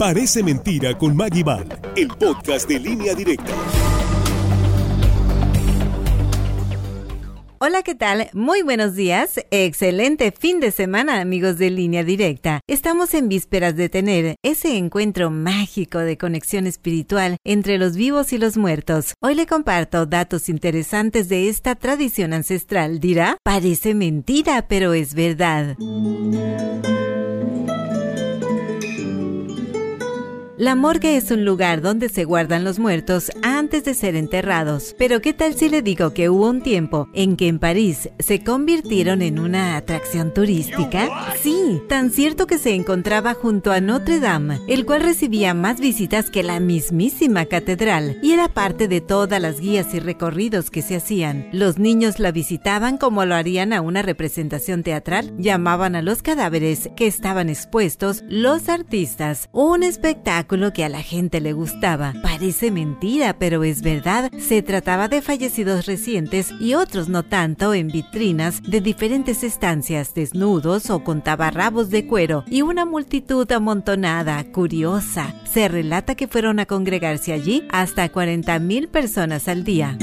Parece mentira con Maggie el podcast de línea directa. Hola, ¿qué tal? Muy buenos días. Excelente fin de semana, amigos de línea directa. Estamos en vísperas de tener ese encuentro mágico de conexión espiritual entre los vivos y los muertos. Hoy le comparto datos interesantes de esta tradición ancestral. Dirá, parece mentira, pero es verdad. La morgue es un lugar donde se guardan los muertos antes de ser enterrados. Pero ¿qué tal si le digo que hubo un tiempo en que en París se convirtieron en una atracción turística? Sí, tan cierto que se encontraba junto a Notre Dame, el cual recibía más visitas que la mismísima catedral y era parte de todas las guías y recorridos que se hacían. Los niños la visitaban como lo harían a una representación teatral, llamaban a los cadáveres que estaban expuestos los artistas, un espectáculo que a la gente le gustaba. Parece mentira, pero es verdad. Se trataba de fallecidos recientes y otros no tanto en vitrinas de diferentes estancias, desnudos o con tabarrabos de cuero y una multitud amontonada, curiosa. Se relata que fueron a congregarse allí hasta 40.000 personas al día.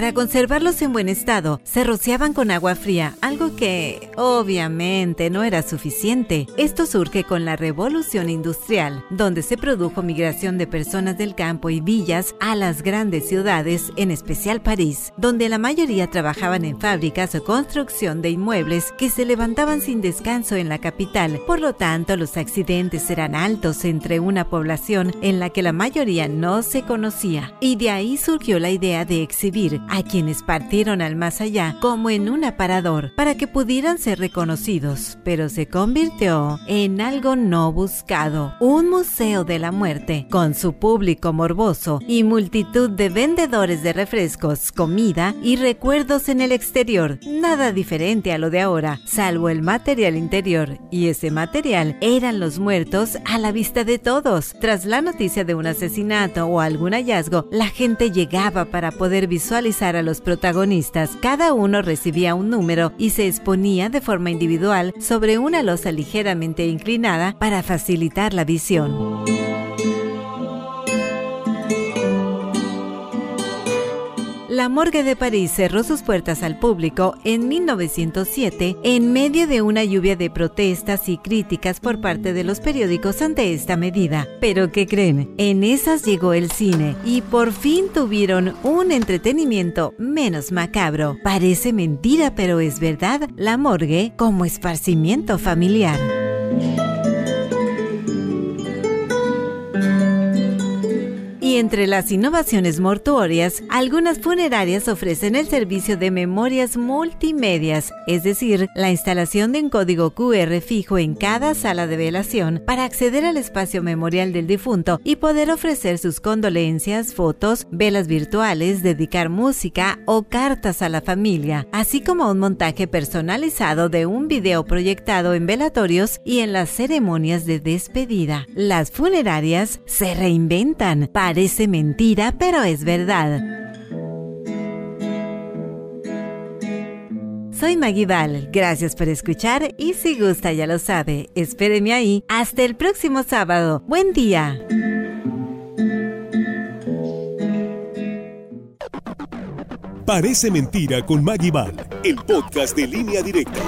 Para conservarlos en buen estado, se rociaban con agua fría, algo que obviamente no era suficiente. Esto surge con la revolución industrial, donde se produjo migración de personas del campo y villas a las grandes ciudades, en especial París, donde la mayoría trabajaban en fábricas o construcción de inmuebles que se levantaban sin descanso en la capital. Por lo tanto, los accidentes eran altos entre una población en la que la mayoría no se conocía. Y de ahí surgió la idea de exhibir a quienes partieron al más allá como en un aparador para que pudieran ser reconocidos, pero se convirtió en algo no buscado, un museo de la muerte, con su público morboso y multitud de vendedores de refrescos, comida y recuerdos en el exterior, nada diferente a lo de ahora, salvo el material interior, y ese material eran los muertos a la vista de todos. Tras la noticia de un asesinato o algún hallazgo, la gente llegaba para poder visualizar a los protagonistas. Cada uno recibía un número y se exponía de forma individual sobre una losa ligeramente inclinada para facilitar la visión. La morgue de París cerró sus puertas al público en 1907 en medio de una lluvia de protestas y críticas por parte de los periódicos ante esta medida. Pero ¿qué creen? En esas llegó el cine y por fin tuvieron un entretenimiento menos macabro. Parece mentira, pero es verdad, la morgue como esparcimiento familiar. Entre las innovaciones mortuorias, algunas funerarias ofrecen el servicio de memorias multimedias, es decir, la instalación de un código QR fijo en cada sala de velación para acceder al espacio memorial del difunto y poder ofrecer sus condolencias, fotos, velas virtuales, dedicar música o cartas a la familia, así como un montaje personalizado de un video proyectado en velatorios y en las ceremonias de despedida. Las funerarias se reinventan, para Mentira, pero es verdad. Soy Maggie gracias por escuchar y si gusta ya lo sabe, espéreme ahí hasta el próximo sábado. Buen día. Parece mentira con Maggie el podcast de línea directa.